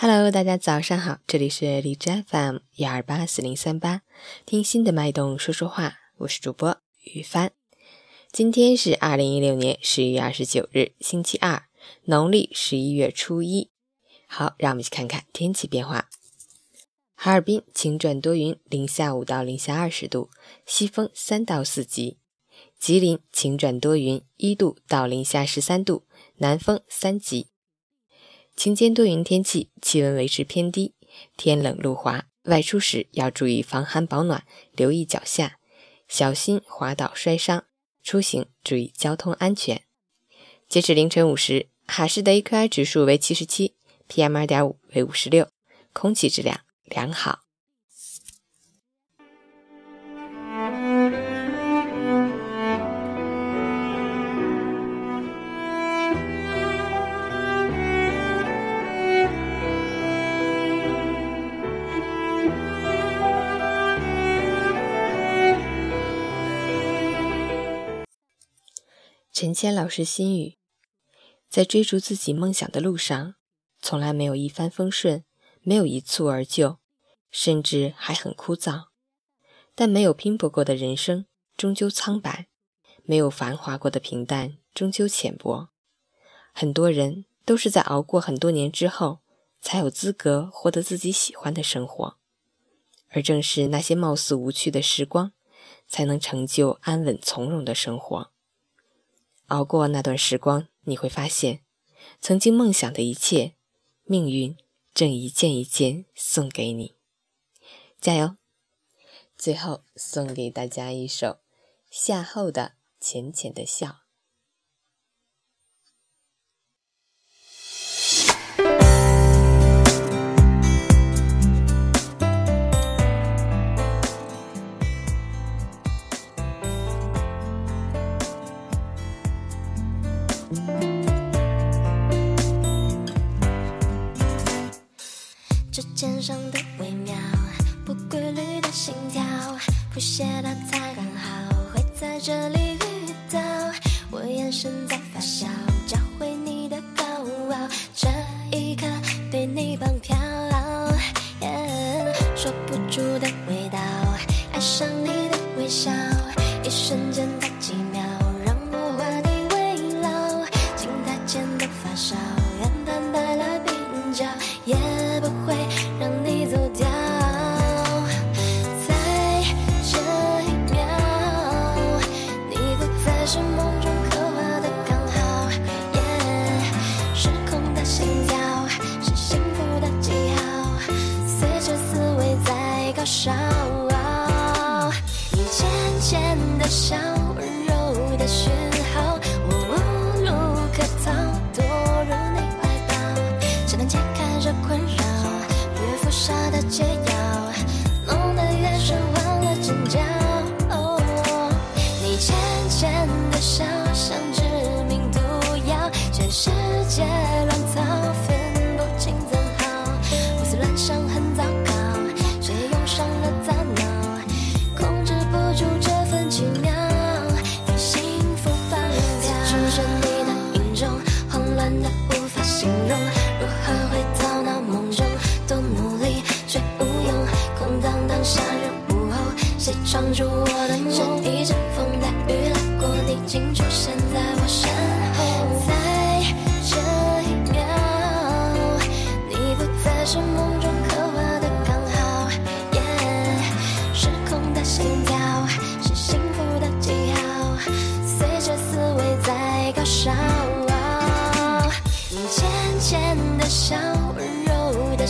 Hello，大家早上好，这里是荔枝 FM 幺二八四零三八，听心的脉动说说话，我是主播雨帆。今天是二零一六年十一月二十九日，星期二，农历十一月初一。好，让我们去看看天气变化。哈尔滨晴转多云，零下五到零下二十度，西风三到四级。吉林晴转多云，一度到零下十三度，南风三级。晴间多云天气，气温维持偏低，天冷路滑，外出时要注意防寒保暖，留意脚下，小心滑倒摔伤。出行注意交通安全。截止凌晨五时，哈市的 AQI 指数为七十七，PM 二点五为五十六，空气质量良好。陈谦老师心语：在追逐自己梦想的路上，从来没有一帆风顺，没有一蹴而就，甚至还很枯燥。但没有拼搏过的人生，终究苍白；没有繁华过的平淡，终究浅薄。很多人都是在熬过很多年之后，才有资格获得自己喜欢的生活。而正是那些貌似无趣的时光，才能成就安稳从容的生活。熬过那段时光，你会发现，曾经梦想的一切，命运正一件一件送给你。加油！最后送给大家一首夏后的《浅浅的笑》。指尖上的微妙，不规律的心跳，谱写的才刚好会在这里遇到。我眼神在发笑，教会你的高傲，这一刻被你绑票，说不出的味道，爱上浅的笑，温柔的讯号，我无路可逃，躲入你怀抱，只能解开这困扰，越复杂的解药，的梦？这一阵风带雨来过，你竟出现在我身后。在这一秒，你不再是梦中刻画的刚好，失控的心跳是幸福的记号，随着思维在高烧。你浅浅的笑，温柔的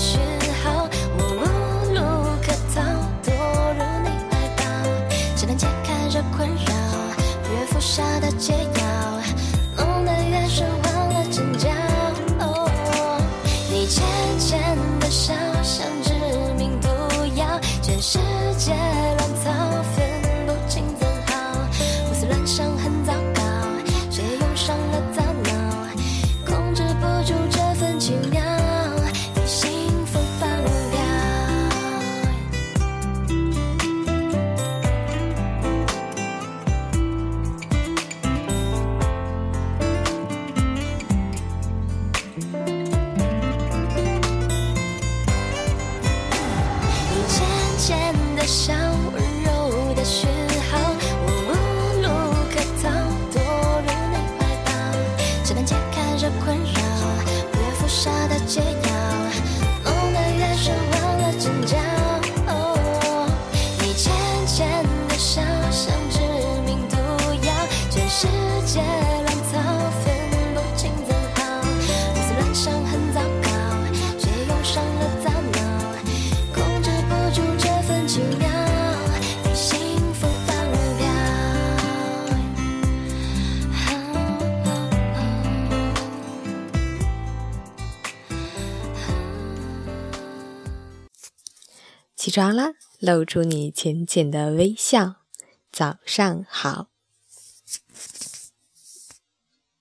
界乱草纷不清怎好？胡思乱想很糟糕，却用上了大脑，控制不住这份奇妙，对幸福放掉。起床啦，露出你浅浅的微笑。早上好。